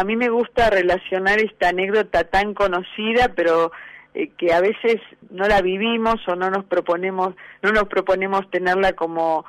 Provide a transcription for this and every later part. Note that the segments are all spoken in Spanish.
a mí me gusta relacionar esta anécdota tan conocida, pero eh, que a veces no la vivimos o no nos proponemos, no nos proponemos tenerla como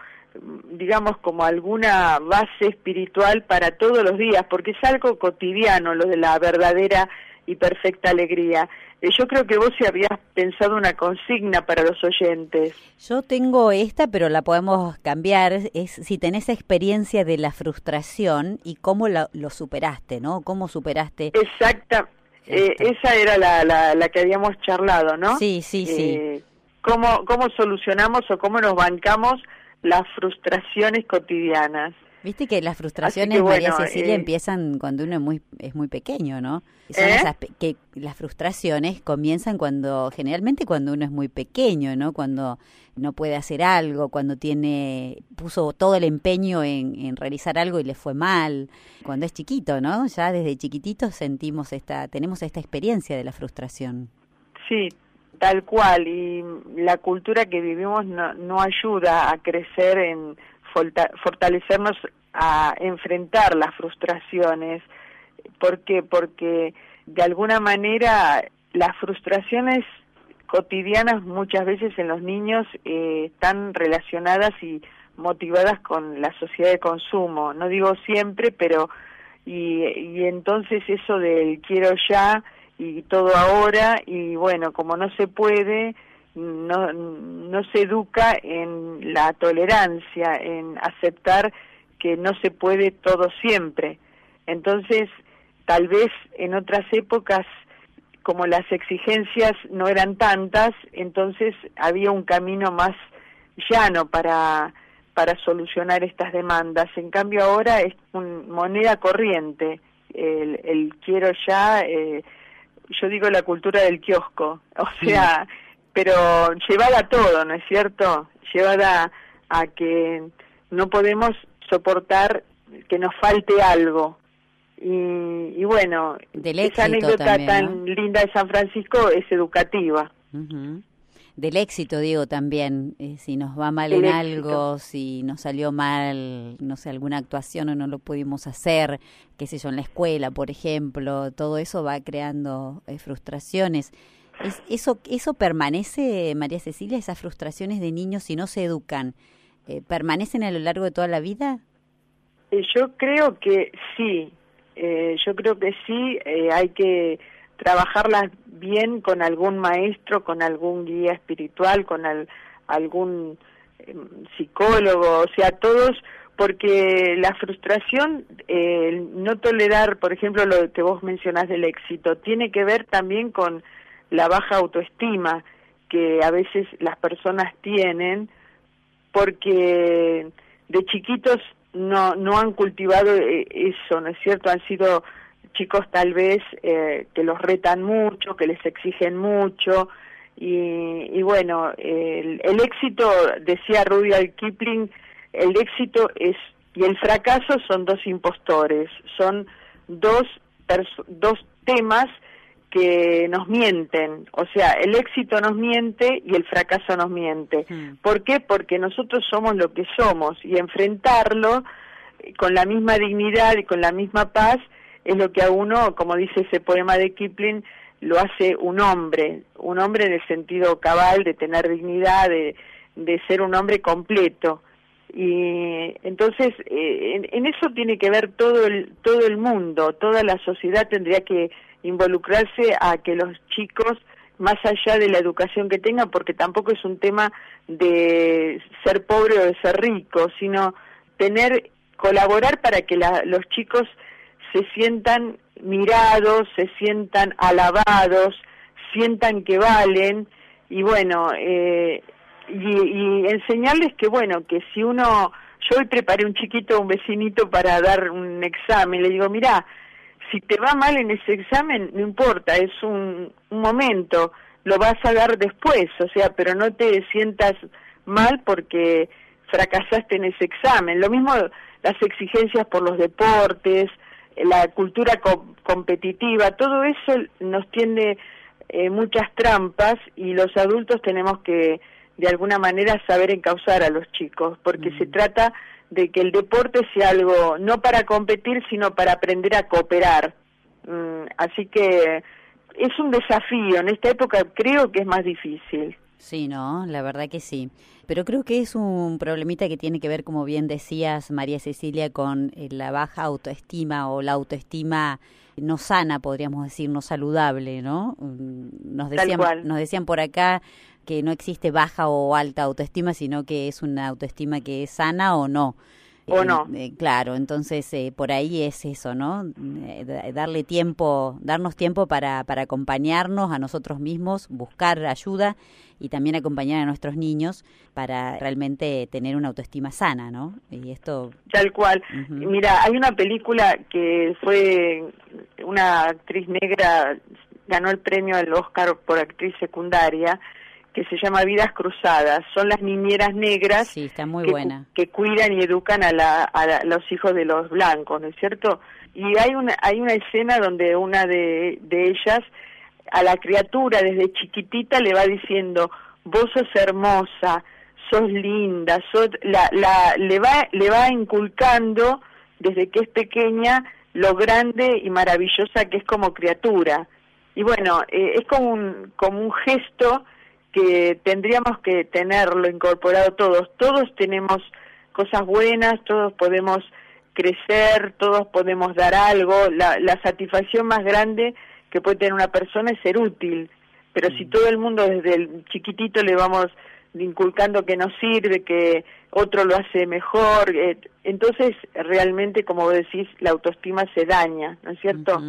digamos como alguna base espiritual para todos los días, porque es algo cotidiano lo de la verdadera y perfecta alegría. Eh, yo creo que vos si habías pensado una consigna para los oyentes. Yo tengo esta, pero la podemos cambiar. Es si tenés experiencia de la frustración y cómo lo superaste, ¿no? ¿Cómo superaste? Exacta. Eh, esa era la, la, que habíamos charlado, ¿no? Sí, sí, sí. Eh, ¿cómo, ¿Cómo solucionamos o cómo nos bancamos las frustraciones cotidianas? Viste que las frustraciones, María Cecilia, eh, empiezan cuando uno es muy, es muy pequeño, ¿no? Son ¿Eh? esas que las frustraciones comienzan cuando, generalmente cuando uno es muy pequeño, ¿no? Cuando no puede hacer algo, cuando tiene, puso todo el empeño en, en realizar algo y le fue mal, cuando es chiquito, ¿no? Ya desde chiquitito sentimos esta, tenemos esta experiencia de la frustración. Sí, tal cual, y la cultura que vivimos no, no ayuda a crecer en fortalecernos a enfrentar las frustraciones. ¿Por qué? Porque de alguna manera las frustraciones cotidianas muchas veces en los niños eh, están relacionadas y motivadas con la sociedad de consumo. No digo siempre, pero y, y entonces eso del quiero ya y todo ahora y bueno, como no se puede, no, no se educa en la tolerancia, en aceptar que no se puede todo siempre. Entonces, tal vez en otras épocas, como las exigencias no eran tantas, entonces había un camino más llano para, para solucionar estas demandas. En cambio ahora es un, moneda corriente. El, el quiero ya, eh, yo digo la cultura del kiosco. O sea, pero llevada a todo, ¿no es cierto? Llevada a que no podemos soportar que nos falte algo. Y, y bueno, esa anécdota tan linda de San Francisco es educativa. Del éxito, digo, también, eh, si nos va mal en algo, si nos salió mal, no sé, alguna actuación o no lo pudimos hacer, qué sé yo, en la escuela, por ejemplo, todo eso va creando eh, frustraciones eso, ¿Eso permanece, María Cecilia, esas frustraciones de niños si no se educan? Eh, ¿Permanecen a lo largo de toda la vida? Eh, yo creo que sí, eh, yo creo que sí, hay que trabajarlas bien con algún maestro, con algún guía espiritual, con algún em, psicólogo, o sea, todos, porque la frustración, no tolerar, por ejemplo, lo que vos mencionás del éxito, tiene que ver también con la baja autoestima que a veces las personas tienen porque de chiquitos no, no han cultivado eh, eso, ¿no es cierto? Han sido chicos tal vez eh, que los retan mucho, que les exigen mucho y, y bueno, el, el éxito, decía Rudyard Kipling, el éxito es y el fracaso son dos impostores, son dos, dos temas que nos mienten, o sea, el éxito nos miente y el fracaso nos miente. Hmm. ¿Por qué? Porque nosotros somos lo que somos y enfrentarlo eh, con la misma dignidad y con la misma paz es lo que a uno, como dice ese poema de Kipling, lo hace un hombre, un hombre en el sentido cabal de tener dignidad, de, de ser un hombre completo. Y entonces eh, en, en, eso tiene que ver todo el todo el mundo, toda la sociedad tendría que involucrarse a que los chicos, más allá de la educación que tengan, porque tampoco es un tema de ser pobre o de ser rico, sino tener, colaborar para que los chicos se sientan mirados, se sientan alabados, sientan que valen y bueno, eh, y, enseñarles que bueno, que si uno, yo hoy preparé un chiquito, un vecinito para dar un examen, le digo, mira, si te va mal en ese examen, no importa, es un, momento, lo vas a dar después, o sea, pero no te sientas mal porque fracasaste en ese examen. Lo mismo las exigencias por los deportes, la cultura competitiva, todo eso nos tiene eh, muchas trampas y los adultos tenemos que de alguna manera saber encauzar a los chicos, porque se mm. trata de que el deporte sea algo no para competir, sino para aprender a cooperar. Mm, así que es un desafío, en esta época creo que es más difícil. Sí, no, la verdad que sí. Pero creo que es un problemita que tiene que ver, como bien decías, María Cecilia, con eh, la baja autoestima o la autoestima no sana, podríamos decir, no saludable, ¿no? Mm, nos decían, nos decían por acá que no existe baja o alta autoestima, sino que es una autoestima que es sana o no. O no. Eh, claro, entonces eh, por ahí es eso, ¿no? Eh, darle tiempo, darnos tiempo para, para acompañarnos a nosotros mismos, buscar ayuda y también acompañar a nuestros niños para realmente tener una autoestima sana, ¿no? Y esto... Tal cual. Mira, hay una película que fue una actriz negra, ganó el premio al Oscar por actriz secundaria, que se llama Vidas Cruzadas. Son las niñeras negras sí, está muy que, buena. que cuidan y educan a, la, a los hijos de los blancos, ¿no es cierto? Y hay una, hay una escena donde una de, de ellas a la criatura desde chiquitita le va diciendo, vos sos hermosa, sos linda, sos, la, la, le, va, le va inculcando desde que es pequeña lo grande y maravillosa que es como criatura. Y bueno, eh, es como un, como un gesto que tendríamos que tenerlo incorporado todos. Todos tenemos cosas buenas, todos podemos crecer, todos podemos dar algo. La, la satisfacción más grande que puede tener una persona es ser útil. Pero si mm. todo el mundo desde el chiquitito le vamos inculcando que no sirve, que otro lo hace mejor, eh, entonces realmente, como decís, la autoestima se daña, ¿no es cierto?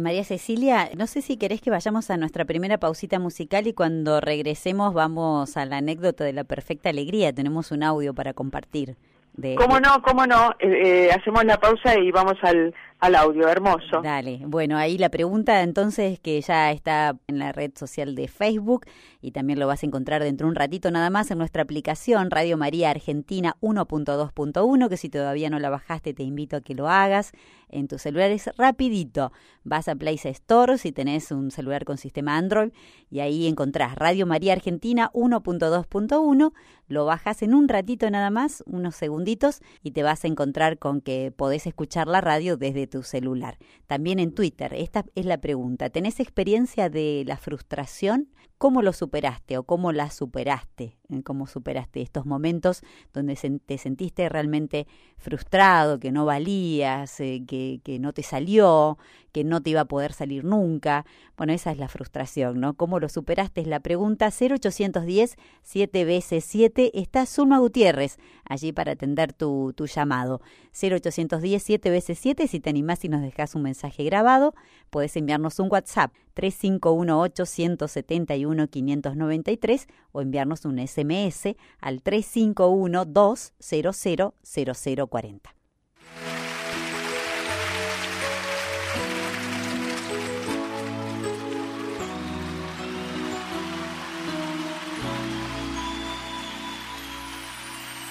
María Cecilia, no sé si querés que vayamos a nuestra primera pausita musical y cuando regresemos vamos a la anécdota de la perfecta alegría. Tenemos un audio para compartir. De, ¿Cómo no? ¿Cómo no? Eh, eh, hacemos la pausa y vamos al, al audio, hermoso. Dale, bueno, ahí la pregunta entonces que ya está en la red social de Facebook y también lo vas a encontrar dentro de un ratito nada más en nuestra aplicación Radio María Argentina 1.2.1, que si todavía no la bajaste te invito a que lo hagas en tus celulares rapidito. Vas a Play Store si tenés un celular con sistema Android y ahí encontrás Radio María Argentina 1.2.1, lo bajas en un ratito nada más, unos segunditos y te vas a encontrar con que podés escuchar la radio desde tu celular. También en Twitter, esta es la pregunta. ¿Tenés experiencia de la frustración? ¿Cómo lo superaste o cómo la superaste? ¿Cómo superaste estos momentos donde te sentiste realmente frustrado, que no valías, eh, que, que no te salió, que no te iba a poder salir nunca? Bueno, esa es la frustración, ¿no? ¿Cómo lo superaste? Es la pregunta 0810 7 veces 7. Está Zulma Gutiérrez allí para atender tu, tu llamado. 0810 7 veces 7. Si te animás y nos dejas un mensaje grabado, puedes enviarnos un WhatsApp 3518 171 593 o enviarnos un SMS al 351 200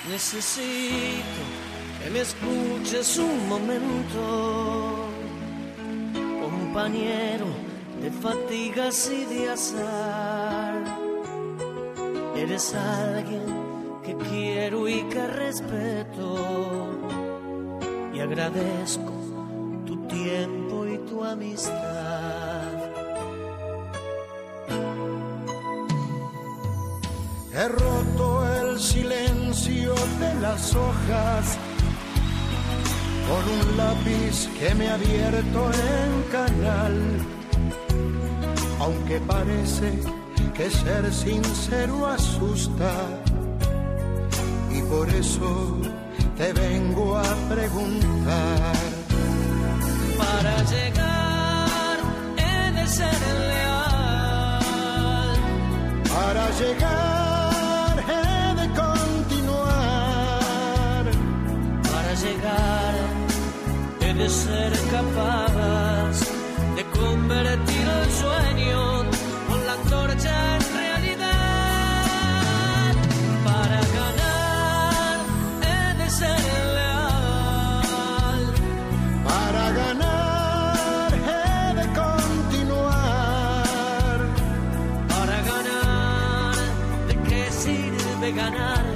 Necesito que me escuches un momento, compañero de fatigas y de azar. Eres alguien que quiero y que respeto y agradezco tu tiempo y tu amistad. He roto el silencio de las hojas con un lápiz que me ha abierto en canal, aunque parece que ser sincero asusta y por eso te vengo a preguntar. Para llegar he de ser leal. Para llegar de ser capaz de convertir el sueño con la antorcha en realidad. Para ganar he de ser leal. Para ganar he de continuar. Para ganar, ¿de qué sirve ganar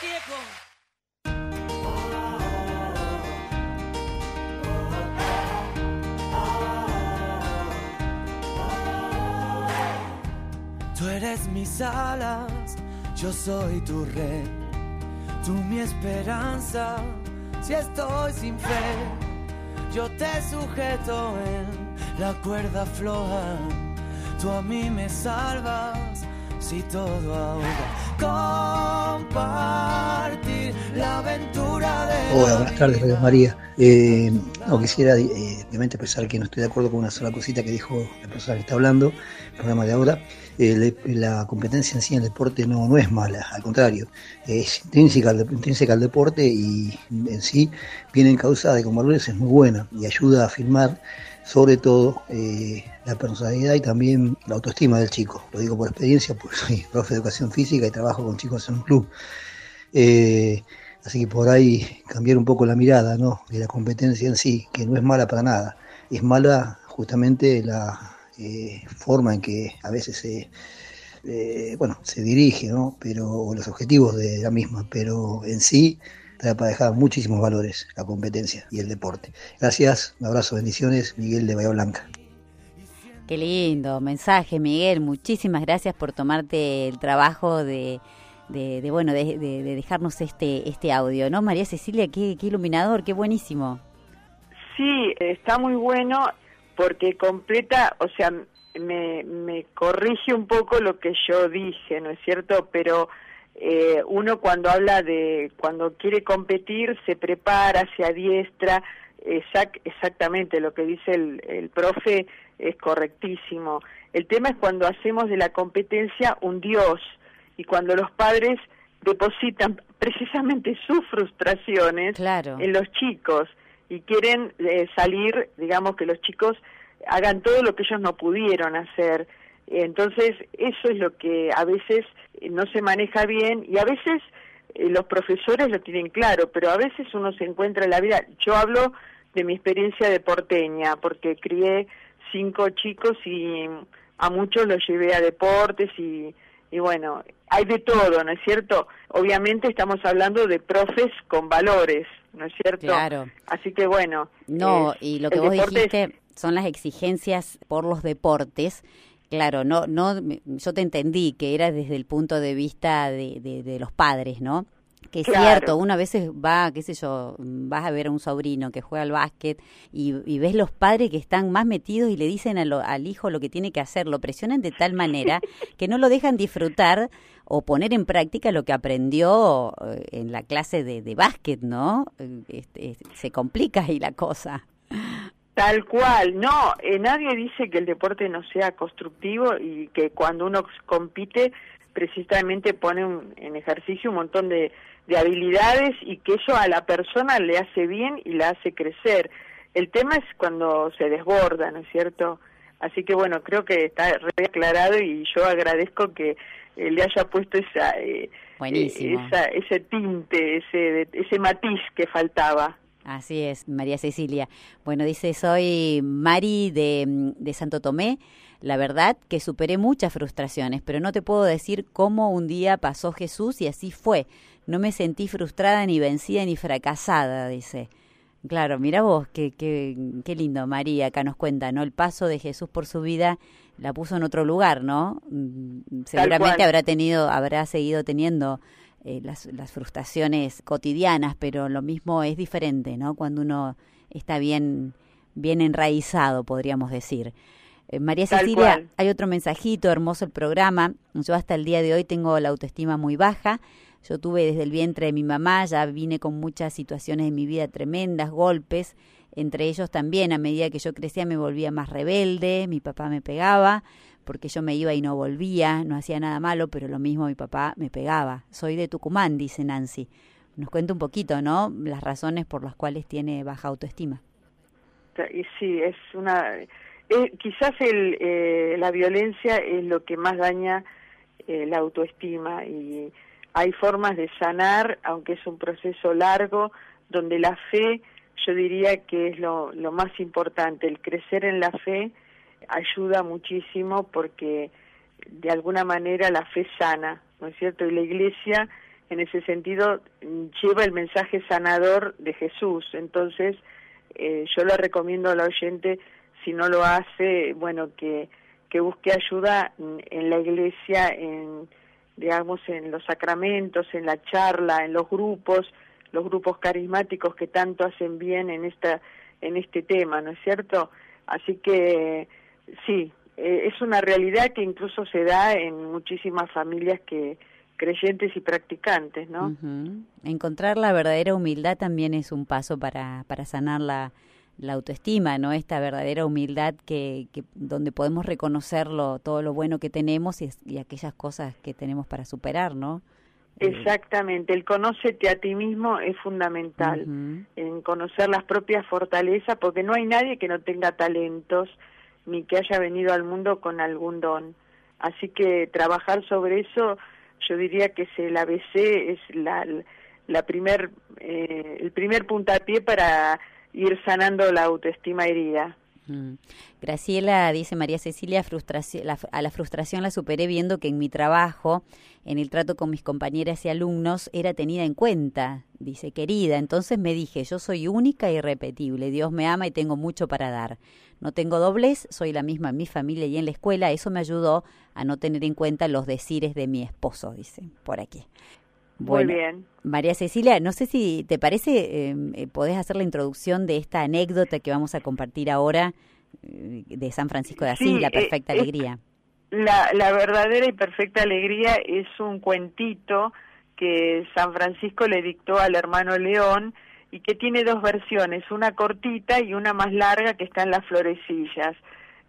Tú eres mis alas, yo soy tu rey. Tú mi esperanza, si estoy sin fe, yo te sujeto en la cuerda floja. Tú a mí me salvas, si todo ahoga. Hola, la buenas tardes, Radio. María. Eh, no quisiera, eh, obviamente, expresar que no estoy de acuerdo con una sola cosita que dijo la persona que está hablando, el programa de ahora. Eh, le- la competencia en sí en el deporte no, no es mala, al contrario, es intrínseca al, intrínseca al deporte y en sí viene encauzada y con valores es muy buena y ayuda a afirmar sobre todo eh, la personalidad y también la autoestima del chico. Lo digo por experiencia, porque soy profe de educación física y trabajo con chicos en un club. Eh, así que por ahí cambiar un poco la mirada ¿no? de la competencia en sí, que no es mala para nada. Es mala justamente la eh, forma en que a veces se, eh, bueno, se dirige, ¿no? pero, o los objetivos de la misma, pero en sí trae para dejar muchísimos valores la competencia y el deporte. Gracias, un abrazo, bendiciones, Miguel de Bahía Blanca. Qué lindo mensaje, Miguel. Muchísimas gracias por tomarte el trabajo de, de, de, bueno, de, de- de dejarnos este este audio, ¿no? María Cecilia, qué, qué iluminador, qué buenísimo. Sí, está muy bueno porque completa, o sea, me, me corrige un poco lo que yo dije, ¿no es cierto? Pero eh, uno cuando habla de, cuando quiere competir, se prepara, se adiestra, exact, exactamente lo que dice el, el profe es correctísimo. El tema es cuando hacemos de la competencia un dios y cuando los padres depositan precisamente sus frustraciones Claro. en los chicos y quieren eh, salir, digamos, que los chicos hagan todo lo que ellos no pudieron hacer. Entonces, eso es lo que a veces no se maneja bien y a veces eh, los profesores lo tienen claro, pero a veces uno se encuentra en la vida. Yo hablo de mi experiencia de porteña, porque crié cinco chicos y a muchos los llevé a deportes y, y bueno, hay de todo, ¿no es cierto? Obviamente estamos hablando de profes con valores, ¿no es cierto? Claro. Así que bueno. No, eh, y lo que vos deporte es- dijiste son las exigencias por los deportes. Claro, no, no, yo te entendí que era desde el punto de vista de, de, de los padres, ¿no? Que es cierto, uno a veces va, qué sé yo, vas a ver a un sobrino que juega al básquet y, ves los padres que están más metidos y le dicen al hijo lo que tiene que hacer, lo presionan de tal manera que no lo dejan disfrutar o poner en práctica lo que aprendió eh, en la clase de, de básquet, ¿no? Este, se complica ahí la cosa. Tal cual, no, eh, nadie dice que el deporte no sea constructivo y que cuando uno compite precisamente pone en ejercicio un montón de, de habilidades y que eso a la persona le hace bien y la hace crecer. El tema es cuando se desborda, ¿no es cierto? Así que bueno, creo que está re aclarado y yo agradezco que eh, le haya puesto esa, eh, eh esa, ese tinte, ese, ese matiz que faltaba. Así es, María Cecilia. Bueno, dice, soy Mari de, de Santo Tomé. La verdad que superé muchas frustraciones, pero no te puedo decir cómo un día pasó Jesús y así fue. No me sentí frustrada ni vencida ni fracasada, dice. Claro, mira vos, qué, qué, qué lindo, María, acá nos cuenta, ¿no? El paso de Jesús por su vida la puso en otro lugar, ¿no? Mm, seguramente habrá tenido, habrá seguido teniendo eh, las, las frustraciones cotidianas, pero lo mismo es diferente, ¿no? Cuando uno está bien, bien enraizado, podríamos decir. Eh, María Cecilia, hay otro mensajito, hermoso el programa. Yo hasta el día de hoy tengo la autoestima muy baja. Yo tuve desde el vientre de mi mamá, ya vine con muchas situaciones en mi vida tremendas, golpes. Entre ellos también, a medida que yo crecía, me volvía más rebelde. Mi papá me pegaba porque yo me iba y no volvía, no hacía nada malo, pero lo mismo mi papá me pegaba. Soy de Tucumán, dice Nancy. Nos cuenta un poquito, ¿no? Las razones por las cuales tiene baja autoestima. Sí, es una eh, quizás el, eh, la violencia es lo que más daña eh, la autoestima y hay formas de sanar, aunque es un proceso largo, donde la fe, yo diría que es lo, lo más importante, el crecer en la fe ayuda muchísimo porque de alguna manera la fe sana, ¿no es cierto? Y la iglesia en ese sentido lleva el mensaje sanador de Jesús, entonces yo le recomiendo al oyente si no lo hace, bueno, que, que busque ayuda en la iglesia, en, digamos, en los sacramentos, en la charla, en los grupos, los grupos carismáticos que tanto hacen bien en esta, en este tema, ¿no es cierto? Así que sí, eh, es una realidad que incluso se da en muchísimas familias que creyentes y practicantes, ¿no? Encontrar la verdadera humildad también es un paso para, para sanar la, la autoestima, ¿no? Esta verdadera humildad que, que donde podemos reconocerlo, todo lo bueno que tenemos y, aquellas cosas que tenemos para superar, ¿no? Eh, Exactamente, el conócete a ti mismo es fundamental, en conocer las propias fortalezas, porque no hay nadie que no tenga talentos ni que haya venido al mundo con algún don. Así que trabajar sobre eso, yo diría que es el ABC, es la, la primer, eh, el primer puntapié para ir sanando la autoestima herida. Mm. Graciela dice María Cecilia, frustración, a la frustración la superé viendo que en mi trabajo, en el trato con mis compañeras y alumnos, era tenida en cuenta. Dice, querida, entonces me dije, yo soy única e irrepetible, Dios me ama y tengo mucho para dar. No tengo doblez, soy la misma en mi familia y en la escuela, eso me ayudó a no tener en cuenta los decires de mi esposo, dice, por aquí. Muy bien. María Cecilia, no sé si te parece, em, eh, podés hacer la introducción de esta anécdota que vamos a compartir ahora eh, de San Francisco de Asís, La eh, Perfecta Alegría. La, la verdadera y perfecta alegría es un cuentito que San Francisco le dictó al hermano León y que tiene dos versiones, una cortita y una más larga que está en las florecillas.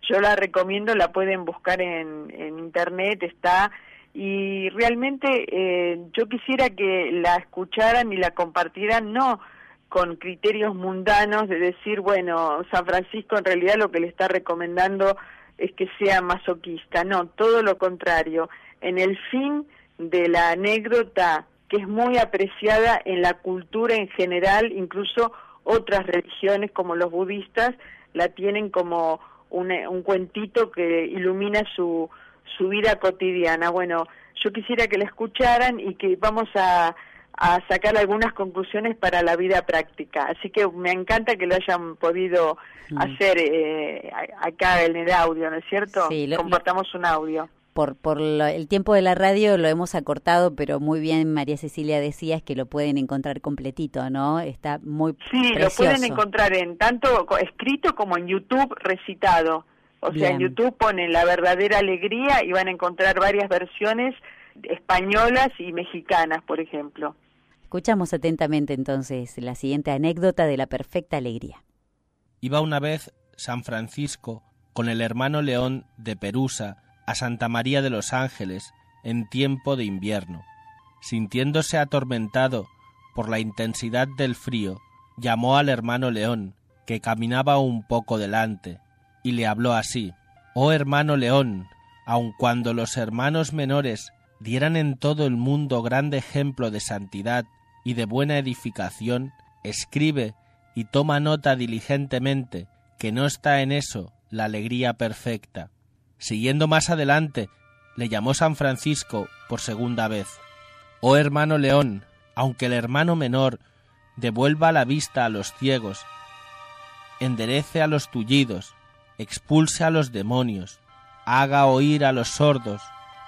Yo la recomiendo, la pueden buscar en, en internet, está y realmente eh, yo quisiera que la escucharan y la compartieran no con criterios mundanos de decir, bueno, San Francisco en realidad lo que le está recomendando es que sea masoquista, no, todo lo contrario, en el fin de la anécdota que es muy apreciada en la cultura en general, incluso otras religiones como los budistas la tienen como un, un cuentito que ilumina su, su vida cotidiana. Bueno, yo quisiera que la escucharan y que vamos a, a sacar algunas conclusiones para la vida práctica. Así que me encanta que lo hayan podido hacer eh, acá en el audio, ¿no es cierto? Sí, Compartamos un audio. Por, por el tiempo de la radio lo hemos acortado, pero muy bien María Cecilia decías que lo pueden encontrar completito, ¿no? Está muy Sí, lo pueden encontrar en tanto escrito como en YouTube recitado. O sea, en YouTube ponen La verdadera alegría y van a encontrar varias versiones españolas y mexicanas, por ejemplo. Escuchamos atentamente entonces la siguiente anécdota de la perfecta alegría. Iba una vez San Francisco con el hermano León de Perusa a Santa María de los Ángeles en tiempo de invierno. Sintiéndose atormentado por la intensidad del frío, llamó al hermano León, que caminaba un poco delante, y le habló así Oh hermano León, aun cuando los hermanos menores dieran en todo el mundo grande ejemplo de santidad y de buena edificación, escribe y toma nota diligentemente que no está en eso la alegría perfecta. Siguiendo más adelante, le llamó San Francisco por segunda vez. Oh hermano León, aunque el hermano menor devuelva la vista a los ciegos, enderece a los tullidos, expulse a los demonios, haga oír a los sordos,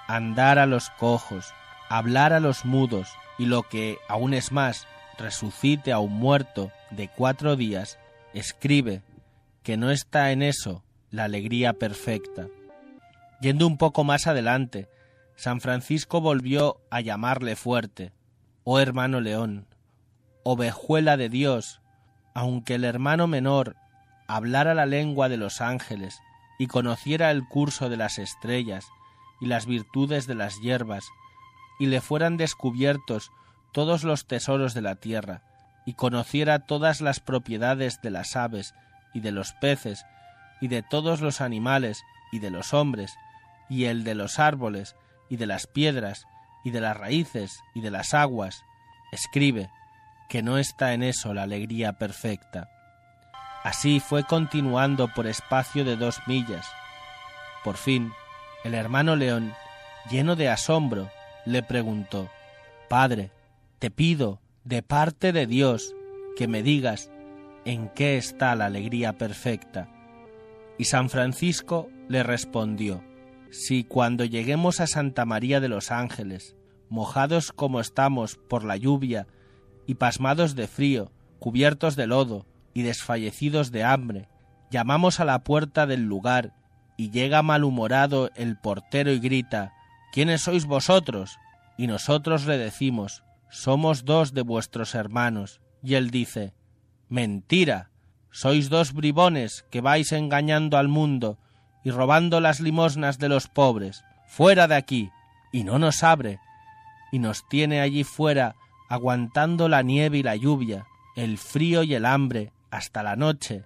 andar a los cojos, hablar a los mudos, y lo que aún es más, resucite a un muerto de cuatro días, escribe que no está en eso la alegría perfecta. Yendo un poco más adelante, San Francisco volvió a llamarle fuerte, Oh hermano León, ovejuela de Dios, aunque el hermano menor hablara la lengua de los ángeles y conociera el curso de las estrellas y las virtudes de las hierbas, y le fueran descubiertos todos los tesoros de la tierra, y conociera todas las propiedades de las aves y de los peces y de todos los animales y de los hombres, y el de los árboles y de las piedras y de las raíces y de las aguas, escribe que no está en eso la alegría perfecta. Así fue continuando por espacio de dos millas. Por fin, el hermano León, lleno de asombro, le preguntó, Padre, te pido, de parte de Dios, que me digas en qué está la alegría perfecta. Y San Francisco le respondió, Si cuando lleguemos a Santa María de los Ángeles, mojados como estamos por la lluvia, y pasmados de frío, cubiertos de lodo, y desfallecidos de hambre, llamamos a la puerta del lugar, y llega malhumorado el portero y grita, ¿quiénes sois vosotros? Y nosotros le decimos, somos dos de vuestros hermanos. Y él dice, Mentira, sois dos bribones que vais engañando al mundo y robando las limosnas de los pobres. Fuera de aquí. Y no nos abre, y nos tiene allí fuera aguantando la nieve y la lluvia, el frío y el hambre, hasta la noche,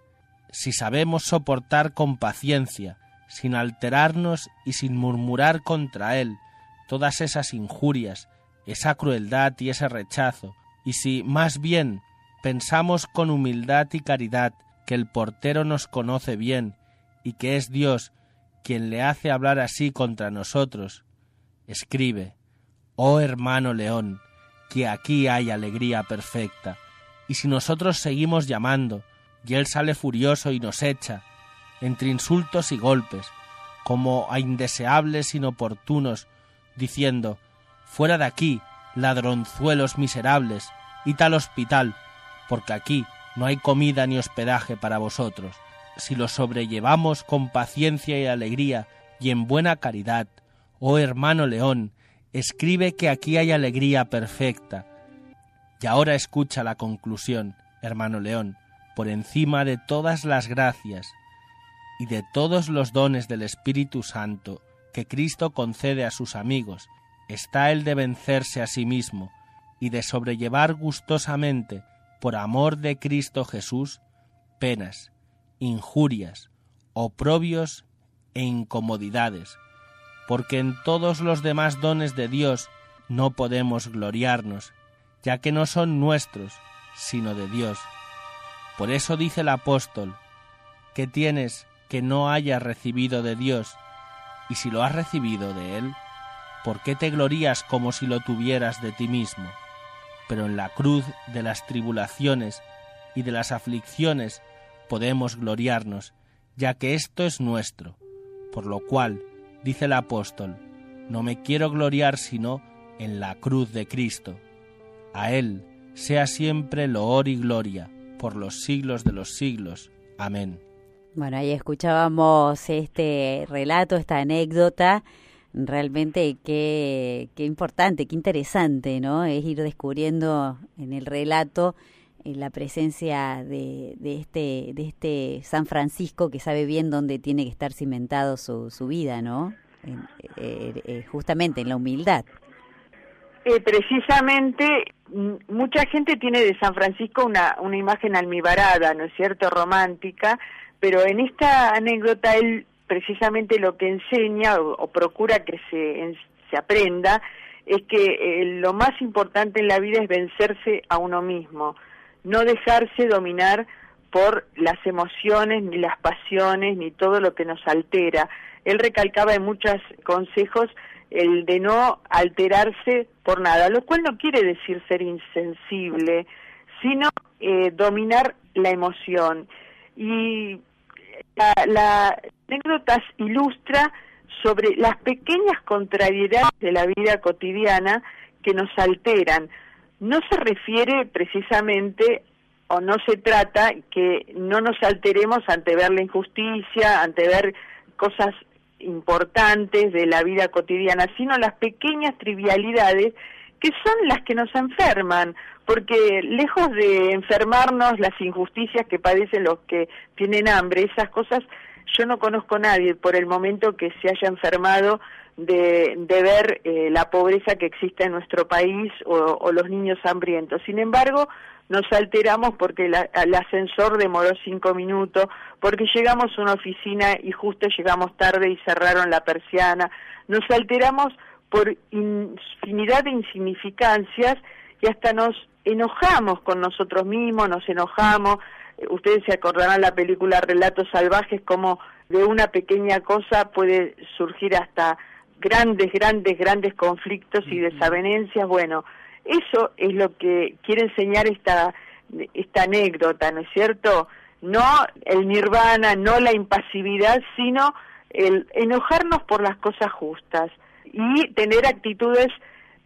si sabemos soportar con paciencia, sin alterarnos y sin murmurar contra él todas esas injurias, esa crueldad y ese rechazo, y si más bien pensamos con humildad y caridad que el portero nos conoce bien y que es Dios quien le hace hablar así contra nosotros, escribe, oh hermano León, que aquí hay alegría perfecta, y si nosotros seguimos llamando, y él sale furioso y nos echa, entre insultos y golpes, como a indeseables inoportunos, diciendo, fuera de aquí, ladronzuelos miserables, y tal hospital, porque aquí no hay comida ni hospedaje para vosotros. Si lo sobrellevamos con paciencia y alegría y en buena caridad, oh hermano León, escribe que aquí hay alegría perfecta. Y ahora escucha la conclusión, hermano León, por encima de todas las gracias y de todos los dones del Espíritu Santo que Cristo concede a sus amigos, está el de vencerse a sí mismo y de sobrellevar gustosamente por amor de Cristo Jesús, penas, injurias, oprobios e incomodidades, porque en todos los demás dones de Dios no podemos gloriarnos, ya que no son nuestros, sino de Dios. Por eso dice el apóstol, que tienes que no hayas recibido de Dios, y si lo has recibido de Él, ¿por qué te glorías como si lo tuvieras de ti mismo? pero en la cruz de las tribulaciones y de las aflicciones podemos gloriarnos, ya que esto es nuestro, por lo cual, dice el apóstol, no me quiero gloriar sino en la cruz de Cristo. A Él sea siempre loor y gloria por los siglos de los siglos. Amén. Bueno, ahí escuchábamos este relato, esta anécdota. Realmente qué, qué importante, qué interesante, ¿no? Es ir descubriendo en el relato la presencia de, de, este, de este San Francisco que sabe bien dónde tiene que estar cimentado su, su vida, ¿no? Eh, eh, justamente en la humildad. Eh, precisamente, mucha gente tiene de San Francisco una, una imagen almibarada, ¿no es cierto?, romántica, pero en esta anécdota él precisamente lo que enseña o, procura que se, se aprenda es que lo más importante en la vida es vencerse a uno mismo, no dejarse dominar por las emociones, ni las pasiones, ni todo lo que nos altera. Él recalcaba en muchos consejos el de no alterarse por nada, lo cual no quiere decir ser insensible, sino eh, dominar la emoción. Y la, la anécdota ilustra sobre las pequeñas contrariedades de la vida cotidiana que nos alteran. No se refiere precisamente o no se trata que no nos alteremos ante ver la injusticia, ante ver cosas importantes de la vida cotidiana, sino las pequeñas trivialidades que son las que nos enferman, porque lejos de enfermarnos las injusticias que padecen los que tienen hambre, esas cosas, yo no conozco a nadie por el momento que se haya enfermado de, de ver eh, la pobreza que existe en nuestro país o, o los niños hambrientos. Sin embargo, nos alteramos porque el ascensor demoró cinco minutos, porque llegamos a una oficina y justo llegamos tarde y cerraron la persiana, nos alteramos por infinidad de insignificancias y hasta nos enojamos con nosotros mismos, nos enojamos, eh, ustedes se acordarán la película Relatos Salvajes, como de una pequeña cosa puede surgir hasta grandes, grandes, grandes conflictos y desavenencias, bueno, eso es lo que quiere enseñar esta, esta anécdota, ¿no es cierto? No el nirvana, no la impasividad, sino el enojarnos por las cosas justas y tener actitudes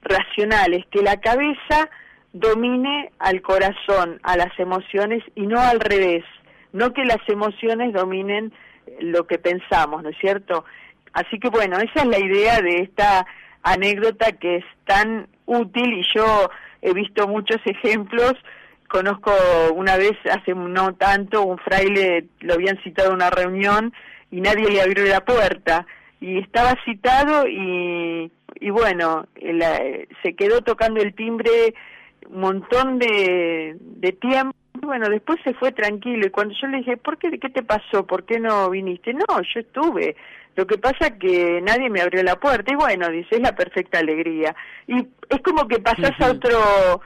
racionales, que la cabeza domine al corazón, a las emociones y no al revés, no que las emociones dominen lo que pensamos, ¿no es cierto? Así que bueno, esa es la idea de esta anécdota que es tan útil y yo he visto muchos ejemplos. Conozco una vez, hace no tanto, un fraile lo habían citado a una reunión y nadie le abrió la puerta. Y estaba citado y, y bueno, se quedó tocando el timbre un montón de, de tiempo. Bueno, después se fue tranquilo y cuando yo le dije, ¿por qué, qué te pasó? ¿Por qué no viniste? No, yo estuve. Lo que pasa es que nadie me abrió la puerta y bueno, dice, es la perfecta alegría. Y es como que pasas a otro,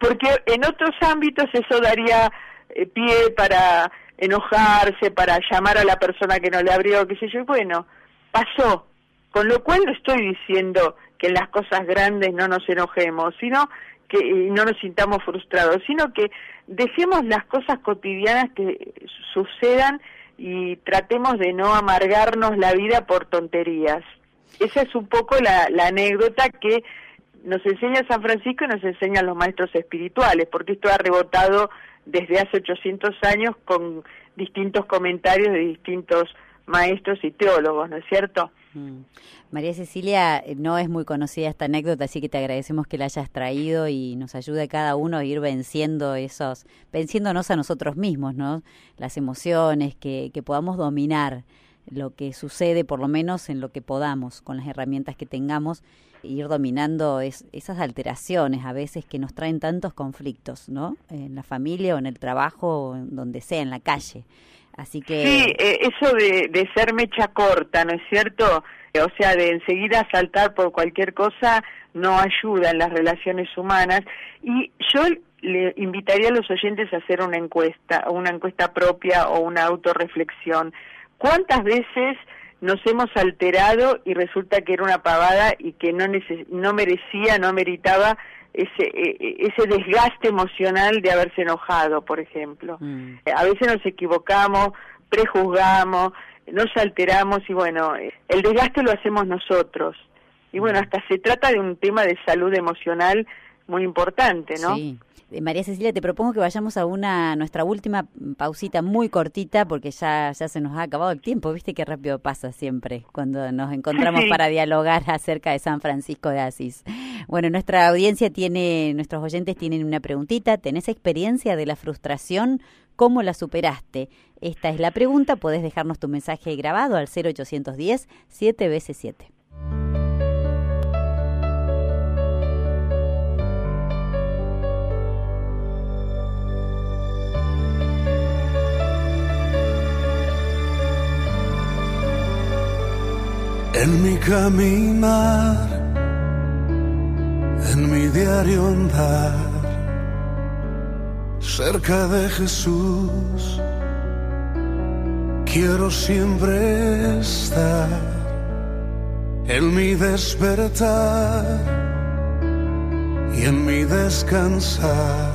porque en otros ámbitos eso daría eh, pie para enojarse, para llamar a la persona que no le abrió, qué sé yo, y bueno, pasó. Con lo cual no estoy diciendo que en las cosas grandes no nos enojemos, sino que no nos sintamos frustrados, sino que dejemos las cosas cotidianas que sucedan y tratemos de no amargarnos la vida por tonterías. Esa es un poco la, anécdota que nos enseña San Francisco y nos enseñan los maestros espirituales, porque esto ha rebotado desde hace 800 años con distintos comentarios de distintos maestros y teólogos, ¿no es cierto? Mm. María Cecilia, eh, no es muy conocida esta anécdota, así que te agradecemos que la hayas traído y nos ayude cada uno a ir venciendo esos, venciéndonos a nosotros mismos, ¿no? Las emociones, que, que podamos dominar lo que sucede, por lo menos en lo que podamos, con las herramientas que tengamos, ir dominando es, esas alteraciones a veces que nos traen tantos conflictos, ¿no? En la familia o en el trabajo, o en donde sea, en la calle. Así que... Sí, eh, eso de, de ser mecha corta, ¿no es cierto? O sea, de enseguida saltar por cualquier cosa no ayuda en las relaciones humanas. Y yo le invitaría a los oyentes a hacer una encuesta, una encuesta propia o una autorreflexión. ¿Cuántas veces nos hemos alterado y resulta que era una pavada y que no, no merecía, no meritaba ese, e, e, ese desgaste emocional de haberse enojado, por ejemplo. Mm. A veces nos equivocamos, prejuzgamos, nos alteramos y bueno, el desgaste lo hacemos nosotros. y bueno, hasta se trata de un tema de salud emocional muy importante, ¿no? Sí. Eh, María Cecilia, te propongo que vayamos a una nuestra última pausita muy cortita porque ya, ya se nos ha acabado el tiempo, viste qué rápido pasa siempre cuando nos encontramos para dialogar acerca de San Francisco de Asís. Bueno, nuestra audiencia tiene, nuestros oyentes tienen una preguntita, ¿tenés experiencia de la frustración? ¿Cómo la superaste? Esta es la pregunta, podés dejarnos tu mensaje grabado al 0810 7 veces 7. En mi caminar, en mi diario andar, cerca de Jesús, quiero siempre estar. En mi despertar y en mi descansar,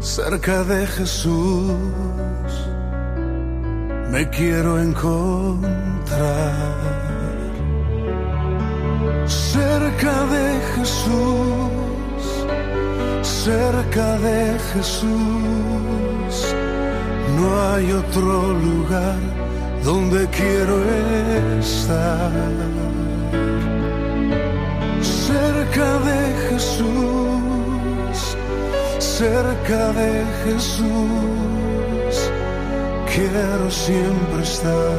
cerca de Jesús me quiero encontrar cerca de Jesús, cerca de Jesús. No hay otro lugar donde quiero estar. Cerca de Jesús, cerca de Jesús quiero siempre estar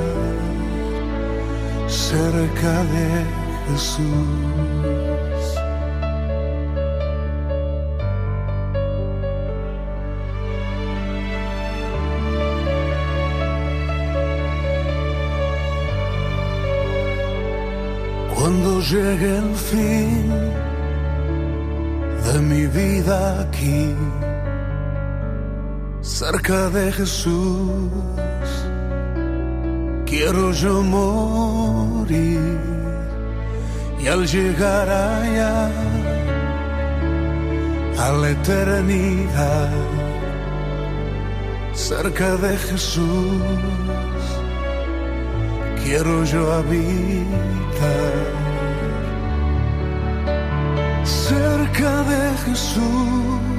cerca de Jesús. Cuando llegue el fin de mi vida aquí, cerca de Jesús, quiero yo morir y al llegar allá a la eternidad, cerca de Jesús, quiero yo habitar. Cerca de Jesús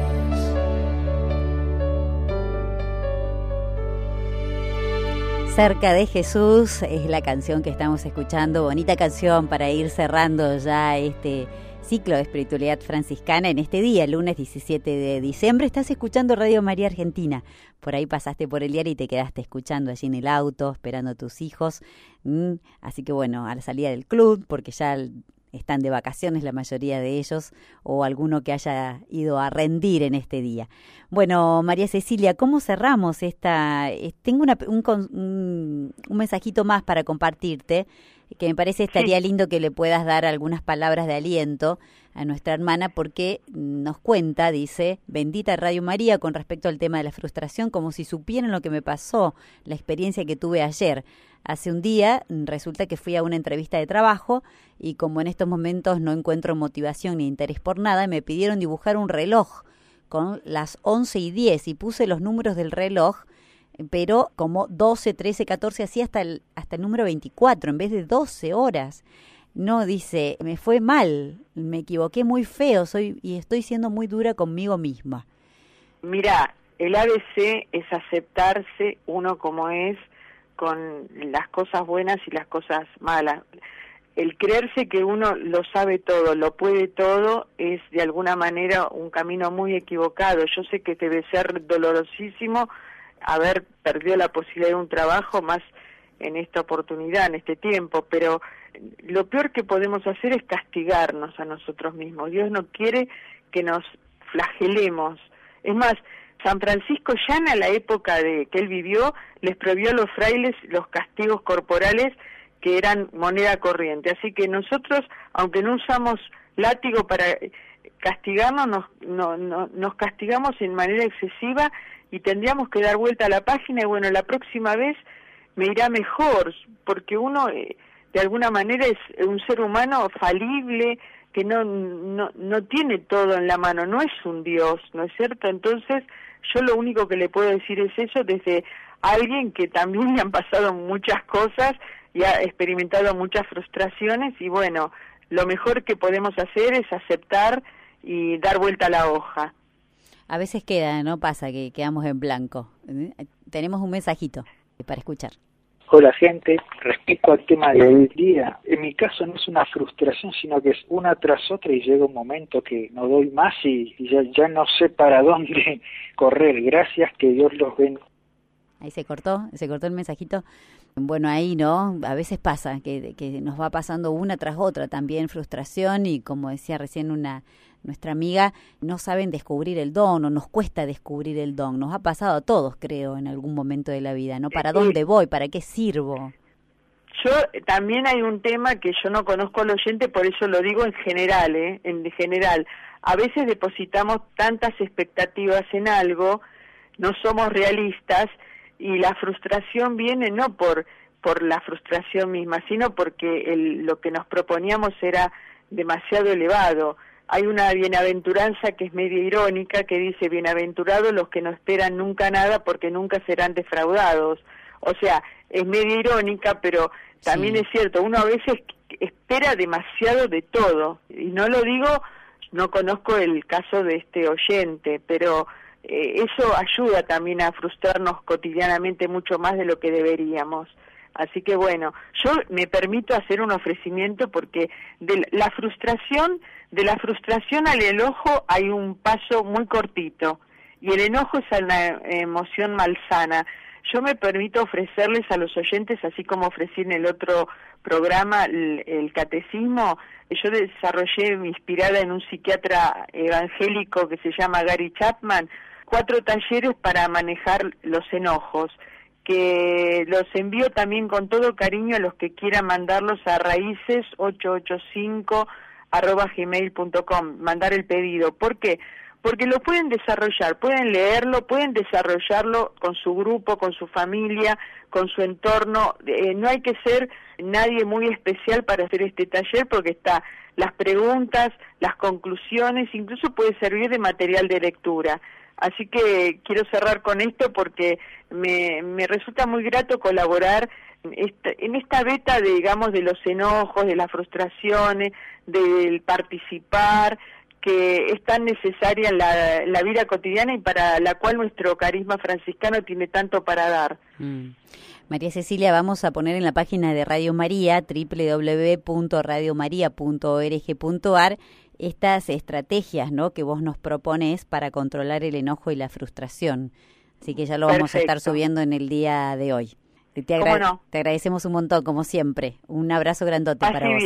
Cerca de Jesús es la canción que estamos escuchando, bonita canción para ir cerrando ya este ciclo de espiritualidad franciscana en este día, lunes 17 de diciembre. Estás escuchando Radio María Argentina. Por ahí pasaste por el diario y te quedaste escuchando allí en el auto, esperando a tus hijos. Mm, así que bueno, a la salida del club, porque ya están de vacaciones la mayoría de ellos o alguno que haya ido a rendir en este día. Bueno, María Cecilia, ¿cómo cerramos esta? Tengo una, un, un, un, mensajito más para compartirte que me parece estaría sí. lindo que le puedas dar algunas palabras de aliento a nuestra hermana porque nos cuenta, dice, bendita Radio María con respecto al tema de la frustración, como si supieran lo que me pasó, la experiencia que tuve ayer. Hace un día resulta que fui a una entrevista de trabajo y como en estos momentos no encuentro motivación ni interés por nada, me pidieron dibujar un reloj con las 11 y 10 y puse los números del reloj, pero como 12, 13, 14, así hasta el, hasta el número 24, en vez de 12 horas. No, dice, me fue mal, me equivoqué muy feo soy y estoy siendo muy dura conmigo misma. Mira, el ABC es aceptarse uno como es, con las cosas buenas y las cosas malas. el creerse que uno lo sabe todo, lo puede todo, es de alguna manera un camino muy equivocado. Yo sé que debe ser dolorosísimo haber perdido la posibilidad de un trabajo más en esta oportunidad, en este tiempo, pero lo peor que podemos hacer es castigarnos a nosotros mismos. Dios no quiere que nos flagelemos. Es más, San Francisco ya en la época de que él vivió les prohibió a los frailes los castigos corporales que eran moneda corriente. Así que nosotros, aunque no usamos látigo para castigarnos, nos, no, no, nos castigamos en manera excesiva y tendríamos que dar vuelta a la página y bueno, la próxima vez me irá mejor, porque uno eh, de alguna manera es un ser humano falible, que no, no, no tiene todo en la mano, no es un Dios, ¿no es cierto? Entonces, yo lo único que le puedo decir es eso desde alguien que también le han pasado muchas cosas y ha experimentado muchas frustraciones y bueno, lo mejor que podemos hacer es aceptar y dar vuelta a la hoja. A veces queda, ¿no? Pasa que quedamos en blanco. ¿Eh? Tenemos un mensajito para escuchar. Hola gente, respecto al tema del día, en mi caso no es una frustración, sino que es una tras otra y llega un momento que no doy más y, ya, ya no sé para dónde correr. Gracias, que Dios los bendiga. Ahí se cortó, se cortó el mensajito. Bueno, ahí no, a veces pasa que, que nos va pasando una tras otra también frustración y como decía recién una nuestra amiga, no saben descubrir el don o nos cuesta descubrir el don. Nos ha pasado a todos, creo, en algún momento de la vida, ¿no? ¿Para dónde voy? ¿Para qué sirvo? Yo también hay un tema que yo no conozco al oyente, por eso lo digo en general, ¿eh? En general. A veces depositamos tantas expectativas en algo, no somos realistas y la frustración viene no por por la frustración misma, sino porque el, lo que nos proponíamos era demasiado elevado. Hay una bienaventuranza que es medio irónica que dice, bienaventurados los que no esperan nunca nada porque nunca serán defraudados. O sea, es medio irónica, pero también es cierto, uno a veces espera demasiado de todo. Y no lo digo, no conozco el caso de este oyente, pero eh, eso ayuda también a frustrarnos cotidianamente mucho más de lo que deberíamos. Así que bueno, yo me permito hacer un ofrecimiento porque de la frustración, de la frustración al enojo hay un paso muy cortito y el enojo es una emoción malsana. Yo me permito ofrecerles a los oyentes, así como ofrecí en el otro programa el, catecismo, yo desarrollé, inspirada en un psiquiatra evangélico que se llama Gary Chapman, cuatro talleres para manejar los enojos que los envío también con todo cariño a los que quieran mandarlos a raíces 885 arroba gmail.com, mandar el pedido. ¿Por qué? Porque lo pueden desarrollar, pueden leerlo, pueden desarrollarlo con su grupo, con su familia, con su entorno. Eh, no hay que ser nadie muy especial para hacer este taller porque está las preguntas, las conclusiones, incluso puede servir de material de lectura. Así que quiero cerrar con esto porque me, me resulta muy grato colaborar en esta beta, de, digamos, de los enojos, de las frustraciones, del participar, que es tan necesaria en la, vida cotidiana y para la cual nuestro carisma franciscano tiene tanto para dar. Mm. María Cecilia, vamos a poner en la página de Radio María, www.radiomaria.org.ar, estas estrategias ¿no? que vos nos propones para controlar el enojo y la frustración. Así que ya lo vamos a estar subiendo en el día de hoy. Te, te agradecemos un montón, como siempre. Un abrazo grandote para vos.